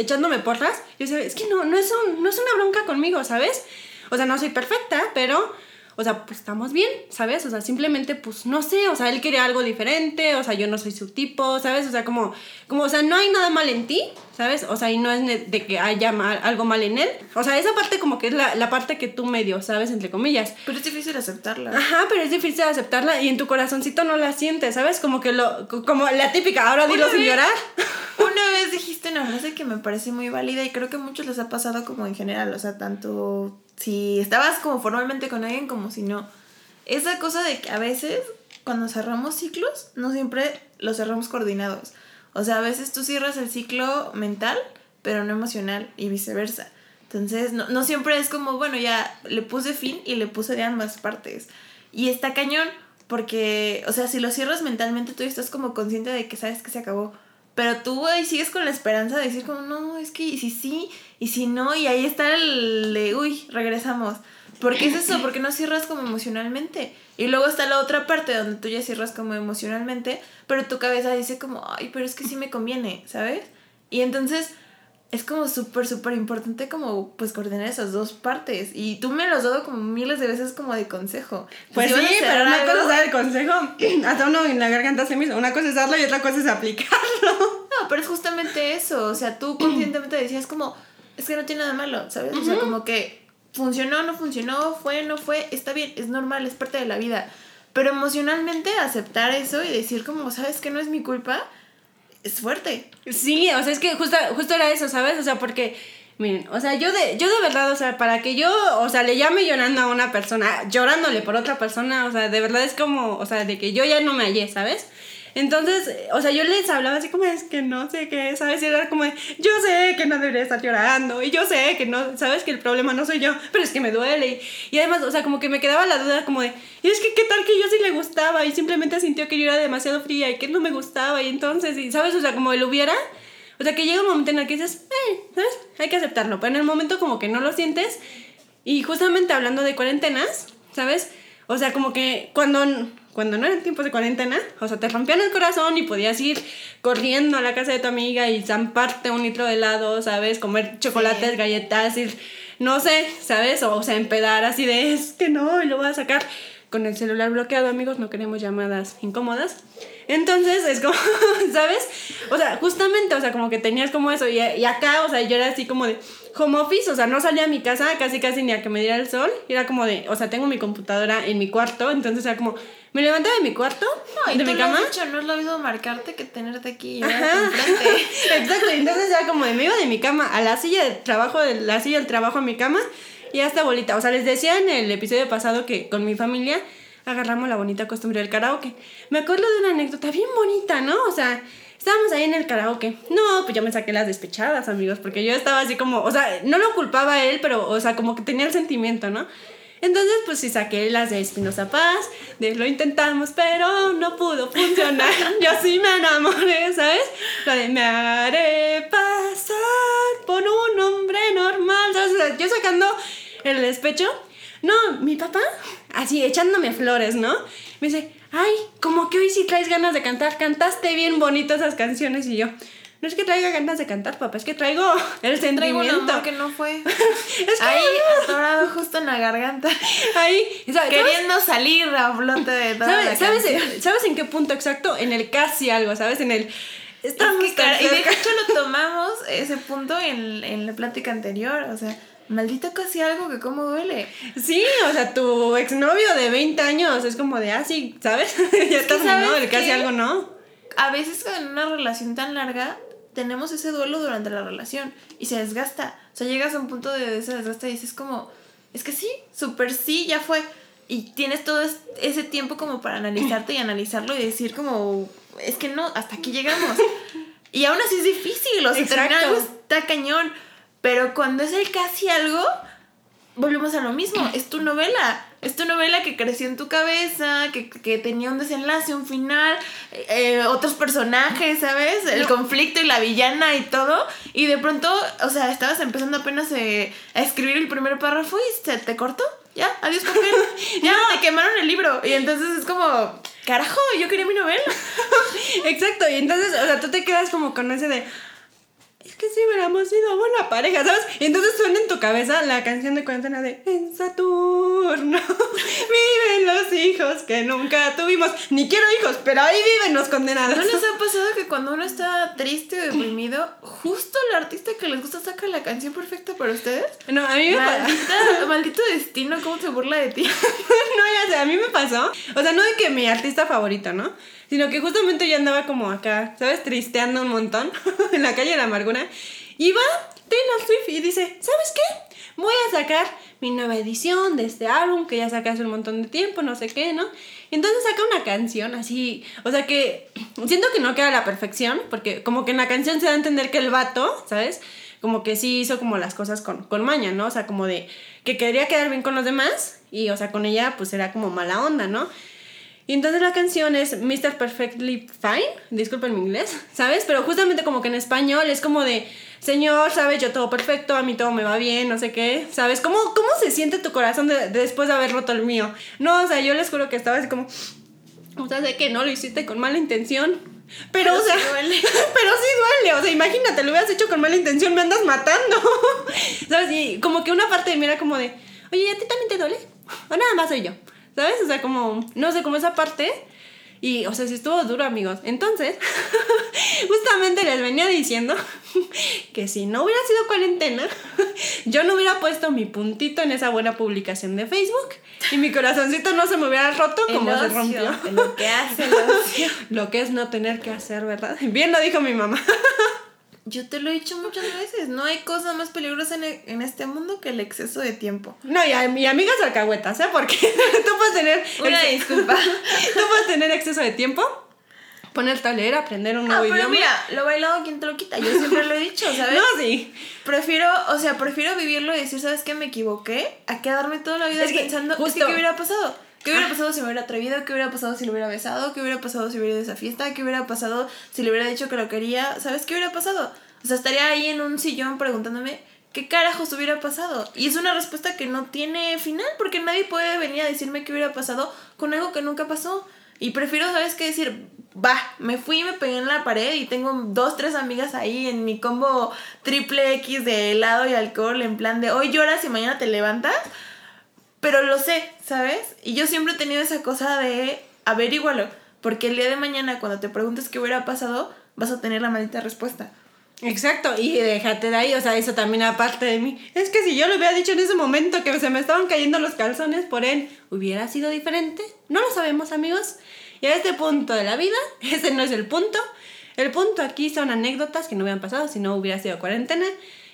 echándome porras, yo decía, es que no, no es, un, no es una bronca conmigo, ¿sabes? O sea, no soy perfecta, pero, o sea, pues estamos bien, ¿sabes? O sea, simplemente, pues, no sé, o sea, él quería algo diferente, o sea, yo no soy su tipo, ¿sabes? O sea, como, como, o sea, no hay nada mal en ti, ¿sabes? O sea, y no es de que haya mal- algo mal en él. O sea, esa parte como que es la, la parte que tú medio, ¿sabes? Entre comillas. Pero es difícil aceptarla. Ajá, pero es difícil aceptarla y en tu corazoncito no la sientes, ¿sabes? Como que lo, como la típica, ahora dilo sin llorar. Una vez dijiste una frase que me parece muy válida y creo que a muchos les ha pasado como en general, o sea, tanto si estabas como formalmente con alguien como si no. Esa cosa de que a veces cuando cerramos ciclos, no siempre los cerramos coordinados. O sea, a veces tú cierras el ciclo mental, pero no emocional y viceversa. Entonces, no, no siempre es como, bueno, ya le puse fin y le puse de ambas partes. Y está cañón porque, o sea, si lo cierras mentalmente, tú estás como consciente de que sabes que se acabó. Pero tú ahí sigues con la esperanza de decir como, no, es que y si sí, y si no, y ahí está el de, uy, regresamos. Porque es eso, porque no cierras como emocionalmente. Y luego está la otra parte donde tú ya cierras como emocionalmente, pero tu cabeza dice como, ay, pero es que sí me conviene, ¿sabes? Y entonces es como súper, súper importante como pues coordinar esas dos partes. Y tú me lo has dado como miles de veces como de consejo. Pues sí, pero una algo- cosa es dar el consejo, hasta uno en la garganta se hizo. Una cosa es darlo y otra cosa es aplicarlo. No, pero es justamente eso. O sea, tú conscientemente decías como, es que no tiene nada malo, ¿sabes? O sea, como que funcionó, no funcionó, fue, no fue, está bien, es normal, es parte de la vida. Pero emocionalmente aceptar eso y decir como, ¿sabes que no es mi culpa? Es fuerte. Sí, o sea, es que justo, justo era eso, ¿sabes? O sea, porque, miren, o sea, yo de, yo de verdad, o sea, para que yo, o sea, le llame llorando a una persona, llorándole por otra persona, o sea, de verdad es como, o sea, de que yo ya no me hallé, ¿sabes? Entonces, o sea, yo les hablaba así como, es que no sé qué, ¿sabes? Y era como, yo sé que no debería estar llorando, y yo sé que no, ¿sabes? Que el problema no soy yo, pero es que me duele. Y, y además, o sea, como que me quedaba la duda como de, y es que qué tal que yo sí le gustaba y simplemente sintió que yo era demasiado fría y que no me gustaba, y entonces, y, ¿sabes? O sea, como él hubiera, o sea, que llega un momento en el que dices, eh, ¿sabes? Hay que aceptarlo, pero en el momento como que no lo sientes, y justamente hablando de cuarentenas, ¿sabes? O sea, como que cuando, cuando no eran tiempos de cuarentena, o sea, te rompían el corazón y podías ir corriendo a la casa de tu amiga y zamparte un litro de helado, ¿sabes? Comer chocolates, Sí. galletas, ir, no sé, ¿sabes? O, o sea, empedar así de, es que no, y lo voy a sacar con el celular bloqueado, amigos, no queremos llamadas incómodas. Entonces, es como, ¿sabes? O sea, justamente, o sea, como que tenías como eso, y, y acá, o sea, yo era así como de home office, o sea, no salía a mi casa casi casi ni a que me diera el sol, y era como de, o sea, tengo mi computadora en mi cuarto, entonces era como, me levantaba de mi cuarto, No, y de tú mi lo has cama. dicho, no es lo mismo marcarte que tenerte aquí y. Exacto, entonces era como de me iba de mi cama a la silla de trabajo, de la silla del trabajo a mi cama y hasta bolita. O sea, les decía en el episodio pasado que con mi familia agarramos la bonita costumbre del karaoke. Me acuerdo de una anécdota bien bonita, ¿no? O sea, estábamos ahí en el karaoke. No, pues yo me saqué las despechadas, amigos, porque yo estaba así como, o sea, no lo culpaba a él, pero, o sea, como que tenía el sentimiento, ¿no? Entonces, pues sí saqué las de Espinosa Paz, de lo intentamos, pero no pudo funcionar. Yo sí me enamoré, ¿sabes? La de me haré pasar por un hombre normal, yo sacando el despecho. No, mi papá, así echándome flores, ¿no? Me dice, ay, como que hoy sí traes ganas de cantar, cantaste bien bonito esas canciones y yo. No es que traiga ganas de cantar, papá, es que traigo el Traigo un sentimiento. amor que no fue. es que Ahí, atorado justo en la garganta. ahí, ¿sabes? Queriendo salir a flote de toda la ¿Sabes, sabes, en, ¿Sabes en qué punto exacto? En el casi algo, ¿sabes? En el... Estamos Es que, y de hecho lo tomamos ese punto en, en la plática anterior. O sea, maldito casi algo que cómo duele. Sí, o sea, tu exnovio de 20 años es como de, ah, sí, ¿sabes? ya está ¿sabes no, el casi algo no. A veces en una relación tan larga tenemos ese duelo durante la relación y se desgasta. O sea, llegas a un punto de ese desgaste y dices como, es que sí, súper sí, ya fue. Y tienes todo es- ese tiempo como para analizarte y analizarlo y decir como, es que no, hasta aquí llegamos. Y aún así es difícil, o sea, terminar algo está cañón. Pero cuando es el casi algo, volvemos a lo mismo. Es tu novela. Es tu novela que creció en tu cabeza, que, que tenía un desenlace, un final, eh, otros personajes, ¿sabes? El No. conflicto y la villana y todo. Y de pronto, o sea, estabas empezando apenas eh, a escribir el primer párrafo y se te cortó. Ya, adiós papel. Ya, te quemaron el libro. Y entonces es como, carajo, yo quería mi novela. Exacto, y entonces, o sea, tú te quedas como con ese de. Que sí hubiéramos sido buena pareja, ¿sabes? Y entonces suena en tu cabeza la canción de cuarentena de En Saturno viven los hijos que nunca tuvimos. Ni quiero hijos, pero ahí viven los condenados. ¿No les ha pasado que cuando uno está triste o deprimido, justo el artista que les gusta saca la canción perfecta para ustedes? No, a mí me pasó. Maldito destino, cómo se burla de ti. no, ya sé, a mí me pasó. O sea, no de que mi artista favorito, ¿no? Sino que justamente yo andaba como acá, ¿sabes? Tristeando un montón en la calle de la amargura. Y va Taylor Swift y dice, ¿sabes qué? Voy a sacar mi nueva edición de este álbum que ya saqué hace un montón de tiempo, no sé qué, ¿no? Y entonces saca una canción así, o sea que siento que no queda a la perfección, porque como que en la canción se da a entender que el vato, ¿sabes? Como que sí hizo como las cosas con, con maña, ¿no? O sea, como de que quería quedar bien con los demás y, o sea, con ella pues era como mala onda, ¿no? Y entonces la canción es Mr. Perfectly Fine, disculpen mi inglés, ¿sabes? Pero justamente como que en español es como de, Señor, ¿sabes? Yo todo perfecto, a mí todo me va bien, no sé qué, ¿sabes? ¿Cómo, cómo se siente tu corazón de- de después de haber roto el mío? No, o sea, yo les juro que estaba así como, o sea, sé que no lo hiciste con mala intención. Pero, Pero o sea, sí duele. pero sí duele, o sea, imagínate, lo hubieras hecho con mala intención, me andas matando. ¿Sabes? Y como que una parte de mí era como de, oye, ¿y a ti también te duele? O nada más soy yo. ¿Sabes? O sea, como, no sé, como esa parte. Y, o sea, sí estuvo duro, amigos. Entonces, justamente les venía diciendo que si no hubiera sido cuarentena, yo no hubiera puesto mi puntito en esa buena publicación de Facebook y mi corazoncito no se me hubiera roto El como se rompió. Lo que hace el ocio. Lo que es no tener que hacer, ¿verdad? Bien lo dijo mi mamá. Yo te lo he dicho muchas veces, no hay cosa más peligrosa en, e- en este mundo que el exceso de tiempo. No, y a mi amigas alcahuetas, ¿eh? Porque tú puedes tener... Una ex- disculpa. tú puedes tener exceso de tiempo, ponerte a leer, aprender un Ah, nuevo pero idioma. mira, lo bailado, ¿quién te lo quita? Yo siempre lo he dicho, ¿sabes? No, sí. Prefiero, o sea, prefiero vivirlo y decir, ¿sabes qué? Me equivoqué, a quedarme toda la vida Es que, pensando, es que, justo- ¿qué hubiera pasado? ¿Qué hubiera pasado si me hubiera atrevido? ¿Qué hubiera pasado si lo hubiera besado? ¿Qué hubiera pasado si hubiera ido a esa fiesta? ¿Qué hubiera pasado si le hubiera dicho que lo quería? ¿Sabes qué hubiera pasado? O sea, estaría ahí en un sillón preguntándome, ¿qué carajos hubiera pasado? Y es una respuesta que no tiene final, porque nadie puede venir a decirme qué hubiera pasado con algo que nunca pasó. Y prefiero, ¿sabes qué? Decir, va, me fui, me pegué en la pared y tengo dos, tres amigas ahí en mi combo triple X de helado y alcohol, en plan de hoy lloras y mañana te levantas. Pero lo sé, ¿sabes? Y yo siempre he tenido esa cosa de averígualo, porque el día de mañana cuando te preguntes qué hubiera pasado, vas a tener la maldita respuesta. Exacto, y déjate de ahí, o sea, eso también aparte de mí. Es que si yo le hubiera dicho en ese momento que se me estaban cayendo los calzones por él, ¿hubiera sido diferente? No lo sabemos, amigos. Y a este punto de la vida, ese no es el punto. El punto aquí son anécdotas que no hubieran pasado si no hubiera sido cuarentena.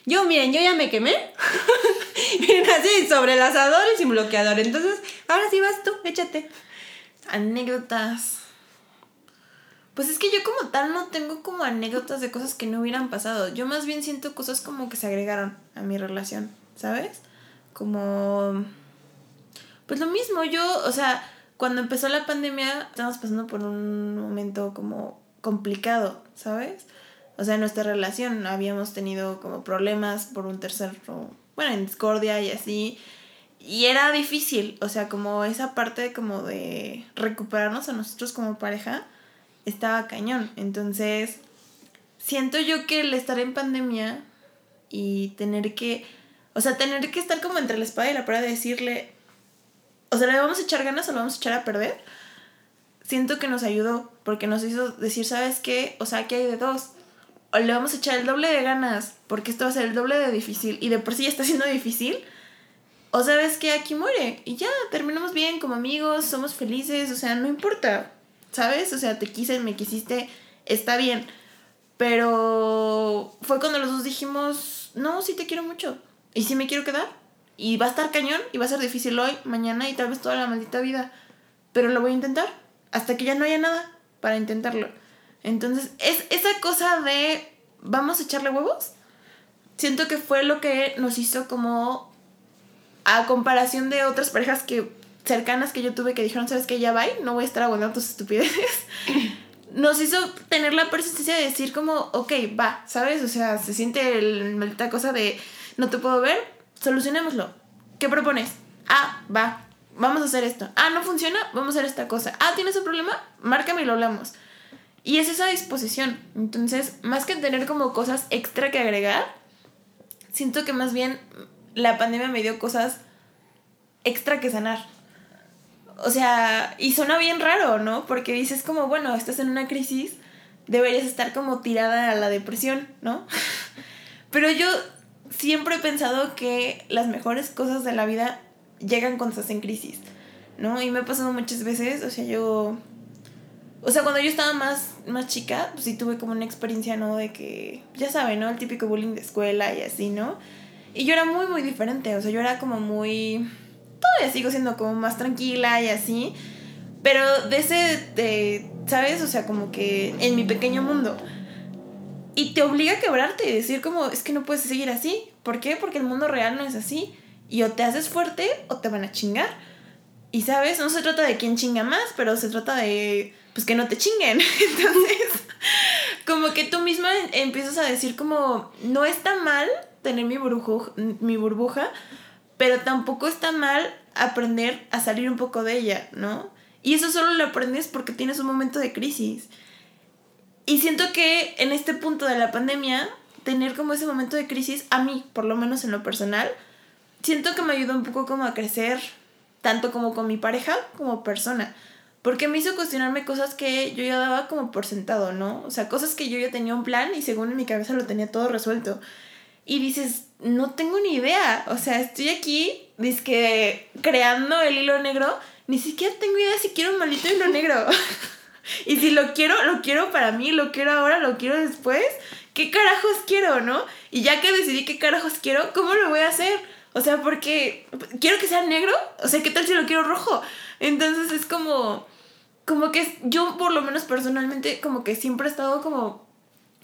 Yo, miren, yo ya me quemé. miren, así, sobre el asador y sin bloqueador. Entonces, ahora sí vas tú, échate. Anécdotas. Pues es que yo como tal no tengo como anécdotas de cosas que no hubieran pasado. Yo más bien siento cosas como que se agregaron a mi relación, ¿sabes? Como... Pues lo mismo, yo, o sea, cuando empezó la pandemia estábamos pasando por un momento como complicado, ¿sabes? O sea, en nuestra relación habíamos tenido como problemas por un tercero bueno, en discordia y así. Y era difícil, o sea, como esa parte como de recuperarnos a nosotros como pareja estaba cañón. Entonces, siento yo que el estar en pandemia y tener que, o sea, tener que estar como entre la espada y la pared de decirle, o sea, ¿le vamos a echar ganas o le vamos a echar a perder? Siento que nos ayudó, porque nos hizo decir, ¿sabes qué? O sea, aquí hay de dos. Le vamos a echar el doble de ganas, porque esto va a ser el doble de difícil, y de por sí ya está siendo difícil. O sabes que aquí muere, y ya, terminamos bien como amigos, somos felices, o sea, no importa, ¿sabes? O sea, te quise, me quisiste, está bien. Pero fue cuando los dos dijimos, no, sí te quiero mucho. Y sí me quiero quedar. Y va a estar cañón y va a ser difícil hoy, mañana y tal vez toda la maldita vida. Pero lo voy a intentar. Hasta que ya no haya nada para intentarlo. Entonces, es esa cosa de vamos a echarle huevos. Siento que fue lo que nos hizo como a comparación de otras parejas que cercanas que yo tuve que dijeron, ¿sabes qué? Ya va, no voy a estar aguantando tus estupideces. nos hizo tener la persistencia de decir como, ok, va, ¿sabes? O sea, se siente el, maldita cosa de no te puedo ver, solucionémoslo. ¿Qué propones? Ah, va, vamos a hacer esto. Ah, no funciona, vamos a hacer esta cosa. Ah, ¿tienes un problema? Márcame y lo hablamos. Y es esa disposición. Entonces, más que tener como cosas extra que agregar, siento que más bien la pandemia me dio cosas extra que sanar. O sea, y suena bien raro, ¿no? Porque dices como, bueno, estás en una crisis, deberías estar como tirada a la depresión, ¿no? Pero yo siempre he pensado que las mejores cosas de la vida llegan cuando estás en crisis, ¿no? Y me ha pasado muchas veces, o sea, yo... O sea, cuando yo estaba más, más chica, pues sí tuve como una experiencia, ¿no? De que, ya saben, ¿no? El típico bullying de escuela y así, ¿no? Y yo era muy, muy diferente, o sea, yo era como muy todavía sigo siendo como más tranquila y así, pero de ese, de, ¿sabes? O sea, como que en mi pequeño mundo. Y te obliga a quebrarte y decir como, es que no puedes seguir así. ¿Por qué? Porque el mundo real no es así. Y o te haces fuerte o te van a chingar. Y sabes, no se trata de quién chinga más, pero se trata de, pues que no te chinguen. Entonces, como que tú misma empiezas a decir como, no está mal tener mi, burbuja, mi burbuja, pero tampoco está mal aprender a salir un poco de ella, ¿no? Y eso solo lo aprendes porque tienes un momento de crisis. Y siento que en este punto de la pandemia, tener como ese momento de crisis, a mí, por lo menos en lo personal, siento que me ayudó un poco como a crecer, tanto como con mi pareja como persona. Porque me hizo cuestionarme cosas que yo ya daba como por sentado, ¿no? O sea, cosas que yo ya tenía un plan y según en mi cabeza lo tenía todo resuelto y dices, no tengo ni idea. O sea, estoy aquí, que creando el hilo negro, ni siquiera tengo idea si quiero un maldito hilo negro. y si lo quiero, lo quiero para mí, lo quiero ahora, lo quiero después. ¿Qué carajos quiero, no? Y ya que decidí qué carajos quiero, ¿cómo lo voy a hacer? O sea, porque quiero que sea negro, o sea, ¿qué tal si lo quiero rojo? Entonces es como como que yo por lo menos personalmente como que siempre he estado como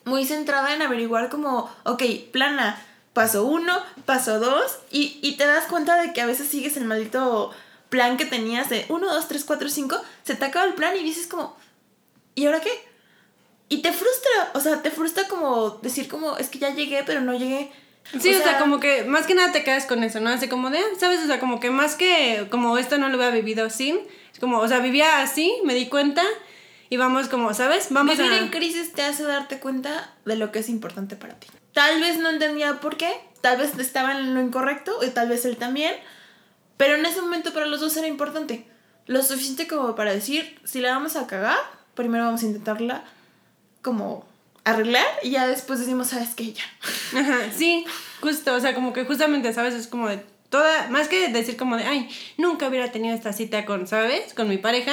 muy centrada en averiguar como, ok, plana, paso uno, paso dos, y, y te das cuenta de que a veces sigues el maldito plan que tenías de uno, dos, tres, cuatro, cinco, se te acaba el plan y dices como, ¿y ahora qué? Y te frustra, o sea, te frustra como decir como, es que ya llegué, pero no llegué. Sí, o sea, como que más que nada te quedas con eso, ¿no? Así como de, ¿sabes? O sea, como que más que como esto no lo había vivido es como, o sea, vivía así, me di cuenta y vamos como, ¿sabes? Vamos Vivir en crisis te hace darte cuenta de lo que es importante para ti. Tal vez no entendía por qué, tal vez estaba en lo incorrecto y tal vez él también, pero en ese momento para los dos era importante. Lo suficiente como para decir, si la vamos a cagar, primero vamos a intentarla como arreglar y ya después decimos, ¿sabes qué? Ya. Ajá, sí, justo, o sea, como que justamente, ¿sabes? Es como de toda, más que decir como de, ay, nunca hubiera tenido esta cita con, ¿sabes? Con mi pareja,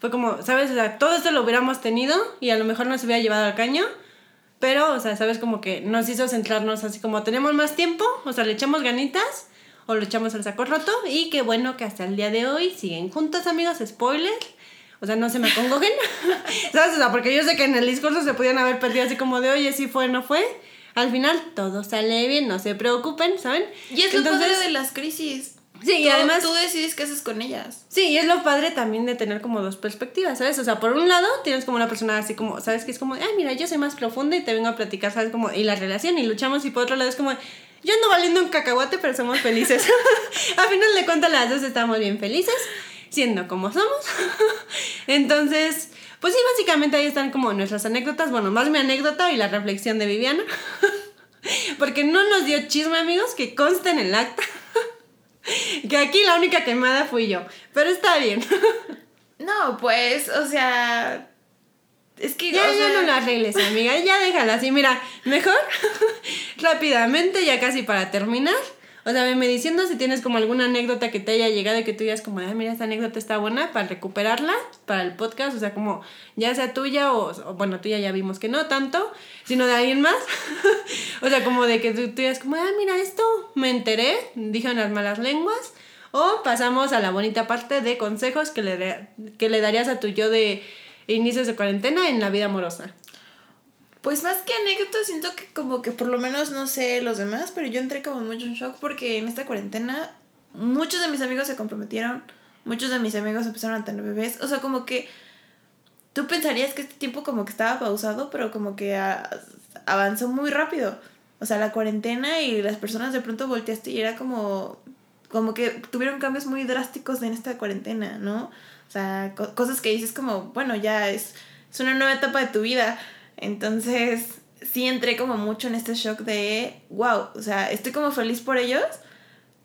fue como, ¿sabes? O sea, todo esto lo hubiéramos tenido y a lo mejor nos hubiera llevado al caño. Pero, o sea, ¿sabes? Como que nos hizo centrarnos así como tenemos más tiempo, o sea, le echamos ganitas o le echamos el saco roto. Y qué bueno que hasta el día de hoy siguen juntos, amigos, spoiler. O sea, no se me acongojen. ¿Sabes? O sea, porque yo sé que en el discurso se podían haber perdido así como de, oye, sí fue, no fue. Al final todo sale bien, no se preocupen, ¿saben? Y es Entonces, lo padre de las crisis. Sí, y además... Tú decides qué haces con ellas. Sí, y es lo padre también de tener como dos perspectivas, ¿sabes? O sea, por un lado tienes como una persona así como, ¿sabes? Que es como, ay, mira, yo soy más profunda y te vengo a platicar, ¿sabes? Como, y la relación y luchamos, y por otro lado es como, Yo ando valiendo un cacahuate, pero somos felices. a final de cuentas, las dos estamos bien felices, siendo como somos. Entonces, pues sí, básicamente ahí están como nuestras anécdotas. Bueno, más mi anécdota y la reflexión de Viviana. Porque no nos dio chisme, amigos, que consta en el acta. que aquí la única quemada fui yo. Pero está bien. no, pues, o sea. Es que. Ya, ya no la arregles, amiga. Ya déjala así. Mira, mejor rápidamente, ya casi para terminar. O sea, me diciendo si tienes como alguna anécdota que te haya llegado y que tú digas como, ay, mira, esta anécdota está buena para recuperarla para el podcast. O sea, como ya sea tuya o, bueno, tuya ya vimos que no tanto, sino de alguien más. o sea, como de que tú, tú digas como, ah, mira, esto me enteré, dijeron las malas lenguas. O pasamos a la bonita parte de consejos que le, que le darías a tu yo de inicios de cuarentena en la vida amorosa. Pues más que anécdota, siento que como que por lo menos no sé los demás, pero yo entré como mucho en shock porque en esta cuarentena muchos de mis amigos se comprometieron, muchos de mis amigos empezaron a tener bebés, o sea, como que tú pensarías que este tiempo como que estaba pausado, pero como que avanzó muy rápido. O sea, la cuarentena y las personas de pronto volteaste y era como como que tuvieron cambios muy drásticos en esta cuarentena, ¿no? O sea, cosas que dices como, bueno, ya es, es una nueva etapa de tu vida entonces, sí entré como mucho en este shock de, wow, o sea, estoy como feliz por ellos,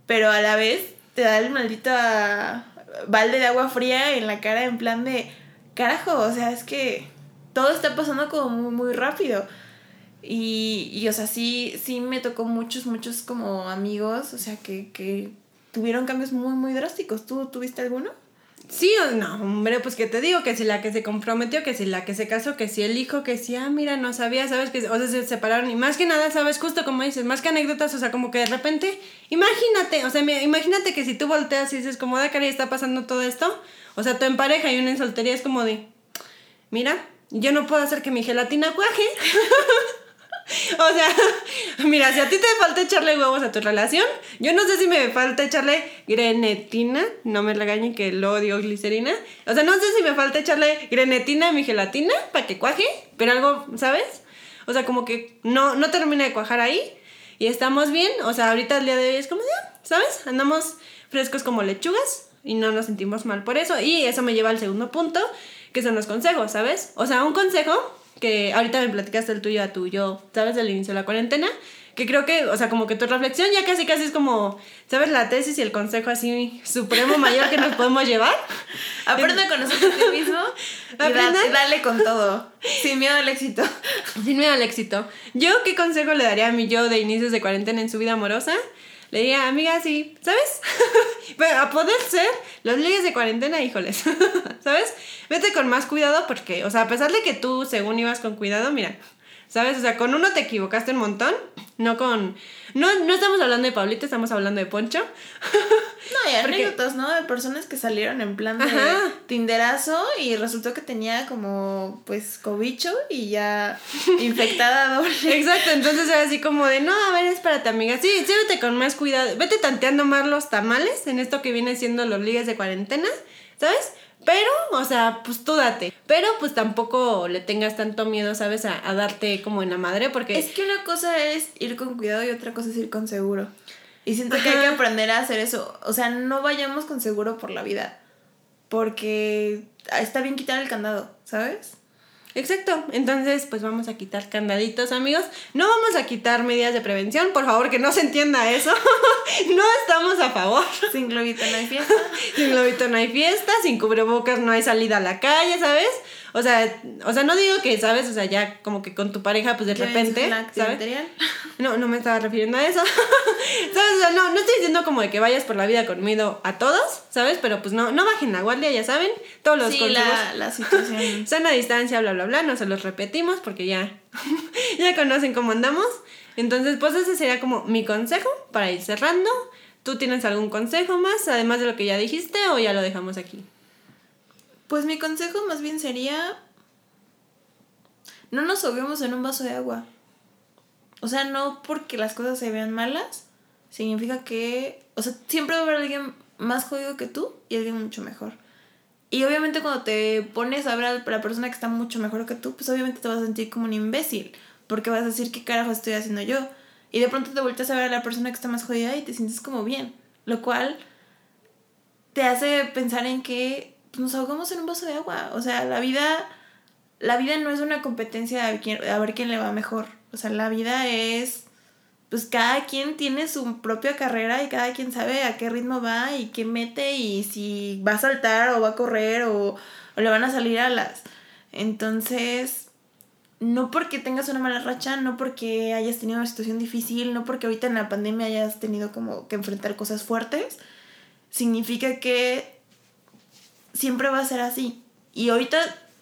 pero a la vez te da el maldito ah, balde de agua fría en la cara en plan de, carajo, o sea, es que todo está pasando como muy, muy rápido. Y, y, o sea, sí, sí me tocó muchos, muchos como amigos, o sea, que, que tuvieron cambios muy, muy drásticos. ¿Tú tuviste alguno? Sí o no, hombre, pues que te digo, que si la que se comprometió, que si la que se casó, que si el hijo, que si, ah, mira, no sabía, sabes, que, o sea, se separaron y más que nada, sabes, justo como dices, más que anécdotas, o sea, como que de repente, imagínate, o sea, imagínate que si tú volteas y dices, como, da cara, está pasando todo esto, o sea, tú en pareja y una en soltería es como de, mira, yo no puedo hacer que mi gelatina cuaje. O sea, mira, si a ti te falta echarle huevos a tu relación, yo no sé si me falta echarle grenetina, no me regañen que lo odio glicerina. O sea, no sé si me falta echarle grenetina a mi gelatina para que cuaje, pero algo, ¿sabes? O sea, como que no, no termina de cuajar ahí y estamos bien. O sea, ahorita el día de hoy es como, ya, ¿sabes? Andamos frescos como lechugas y no nos sentimos mal por eso. Y eso me lleva al segundo punto, que son los consejos, ¿sabes? O sea, un consejo que ahorita me platicaste el tuyo a tu yo, ¿sabes? Del inicio de la cuarentena. Que creo que, o sea, como que tu reflexión ya casi casi es como, ¿sabes? La tesis y el consejo así supremo mayor que nos podemos llevar. Aprende a conocerte a ti mismo y, dale con todo. Sin miedo al éxito. Sin miedo al éxito. Yo, ¿qué consejo le daría a mi yo de inicios de cuarentena en su vida amorosa? Le diría, amiga, sí, ¿sabes? Pero a poder ser, los leyes de cuarentena, híjoles, ¿sabes? Vete con más cuidado porque, o sea, a pesar de que tú, según ibas con cuidado, mira, ¿sabes? O sea, con uno te equivocaste un montón, no con... No, no estamos hablando de Pablito, estamos hablando de Poncho. no, hay anécdotas, ¿no? De personas que salieron en plan de tinderazo y resultó que tenía como, pues, cobicho y ya infectada doble. Exacto, entonces era así como de, no, a ver, espérate, amiga. Sí, sí, vete con más cuidado. Vete tanteando más los tamales en esto que viene siendo los ligas de cuarentena, ¿sabes? Pero, o sea, pues tú date. Pero pues tampoco le tengas tanto miedo, ¿sabes? A, darte como en la madre porque... Es que una cosa es ir con cuidado y otra cosa es ir con seguro. Y siento que hay que aprender a hacer eso. O sea, no vayamos con seguro por la vida. Porque está bien quitar el candado, ¿sabes? Exacto, entonces pues vamos a quitar candaditos amigos, no vamos a quitar medidas de prevención, por favor que no se entienda eso, no estamos a favor. Sin globito no hay fiesta. sin globito no hay fiesta, sin cubrebocas no hay salida a la calle, ¿sabes? O sea, o sea, no digo que, ¿sabes? O sea, ya como que con tu pareja, pues de repente. ¿sabes? No, no me estaba refiriendo a eso. ¿Sabes? O sea, no, no estoy diciendo como de que vayas por la vida con miedo a todos, ¿sabes? Pero pues no, no bajen la guardia, ya saben. Todos los sí, la, la situación. Sana distancia, bla, bla, bla. No se los repetimos porque ya, ya conocen cómo andamos. Entonces, pues ese sería como mi consejo para ir cerrando. ¿Tú tienes algún consejo más, además de lo que ya dijiste, o ya lo dejamos aquí? Pues mi consejo más bien sería, no nos ahoguemos en un vaso de agua. O sea, no porque las cosas se vean malas, significa que, o sea, siempre va a haber alguien más jodido que tú y alguien mucho mejor. Y obviamente cuando te pones a ver a la persona que está mucho mejor que tú, pues obviamente te vas a sentir como un imbécil, porque vas a decir qué carajo estoy haciendo yo. y de pronto te vueltas a ver a la persona que está más jodida y te sientes como bien, lo cual te hace pensar en que nos ahogamos en un vaso de agua, o sea, la vida la vida no es una competencia de quién- a ver quién le va mejor, o sea, la vida es pues cada quien tiene su propia carrera y cada quien sabe a qué ritmo va y qué mete y si va a saltar o va a correr o, o le van a salir alas. Entonces, no porque tengas una mala racha, no porque hayas tenido una situación difícil, no porque ahorita en la pandemia hayas tenido como que enfrentar cosas fuertes, significa que siempre va a ser así. Y ahorita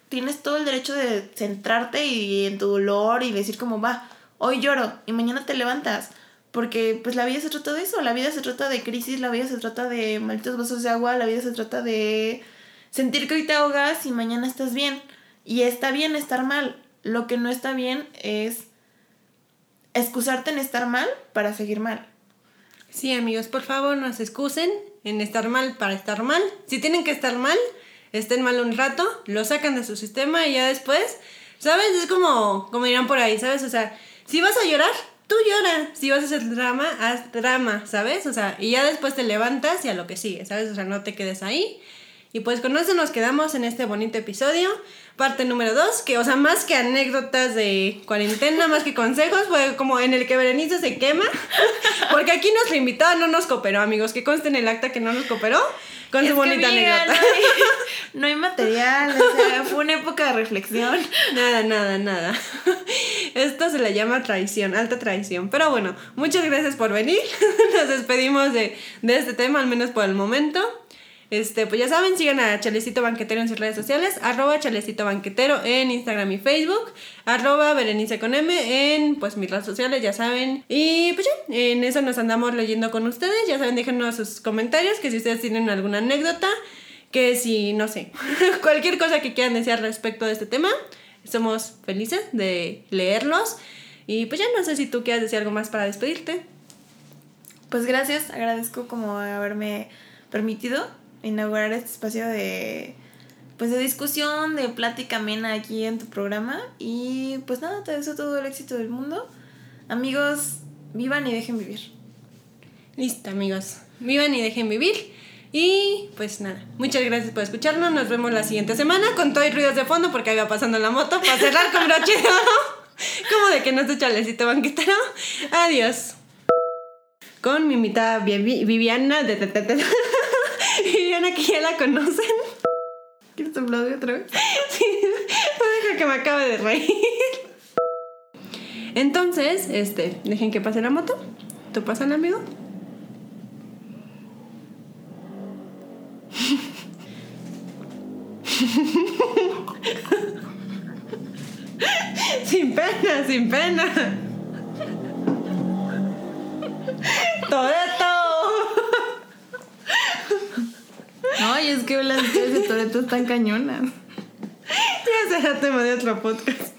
tienes todo el derecho de centrarte y en tu dolor y decir como va, hoy lloro y mañana te levantas. Porque pues la vida se trata de eso, la vida se trata de crisis, la vida se trata de malditos vasos de agua, la vida se trata de sentir que hoy te ahogas y mañana estás bien. Y está bien estar mal. Lo que no está bien es excusarte en estar mal para seguir mal. Sí, amigos, por favor, no se excusen en estar mal para estar mal. Si tienen que estar mal, estén mal un rato, lo sacan de su sistema y ya después, ¿sabes? Es como, como dirán por ahí, ¿sabes? O sea, si vas a llorar, tú llora. Si vas a hacer drama, haz drama, ¿sabes? O sea, y ya después te levantas y a lo que sigue, ¿sabes? O sea, no te quedes ahí. Y pues con eso nos quedamos en este bonito episodio. Parte número dos, que, o sea, más que anécdotas de cuarentena, más que consejos, fue como en el que Berenice se quema. Porque aquí nuestra invitada no nos cooperó, amigos. Que conste en el acta que no nos cooperó con Es su que, bonita anécdota. No hay, no hay material, o sea, fue una época de reflexión. Nada, nada, nada. Esto se le llama traición, alta traición. Pero bueno, muchas gracias por venir. Nos despedimos de, de este tema, al menos por el momento. Este, pues ya saben, sigan a Chalecito Banquetero en sus redes sociales, arroba Chalecito Banquetero en Instagram y Facebook, arroba Berenice con M en pues mis redes sociales, ya saben. Y pues ya, en eso nos andamos leyendo con ustedes, ya saben, déjenos sus comentarios, que si ustedes tienen alguna anécdota, que si, no sé, cualquier cosa que quieran decir respecto de este tema, somos felices de leerlos. Y pues ya no sé si tú quieras decir algo más para despedirte. Pues gracias, agradezco como haberme permitido inaugurar este espacio de pues de discusión, de plática amena aquí en tu programa y pues nada, te deseo todo el éxito del mundo. Amigos, vivan y dejen vivir. Listo, amigos. Vivan y dejen vivir. Y pues nada, muchas gracias por escucharnos. Nos vemos la siguiente semana con todo y ruidos de fondo porque ahí va pasando la moto para cerrar con broche de. Como de que no es chalecito banquetero. Adiós. Con mi invitada Vivi- Viviana de Que ya la conocen. ¿Quieres aplaudir otra vez? Sí, no deja que me acabe de reír. Entonces, este, dejen que pase la moto. ¿Tú pasan, amigo? sin pena, sin pena. Toreto. Ay, es que las historias de Toreto están cañonas. Ya será tema de otro podcast.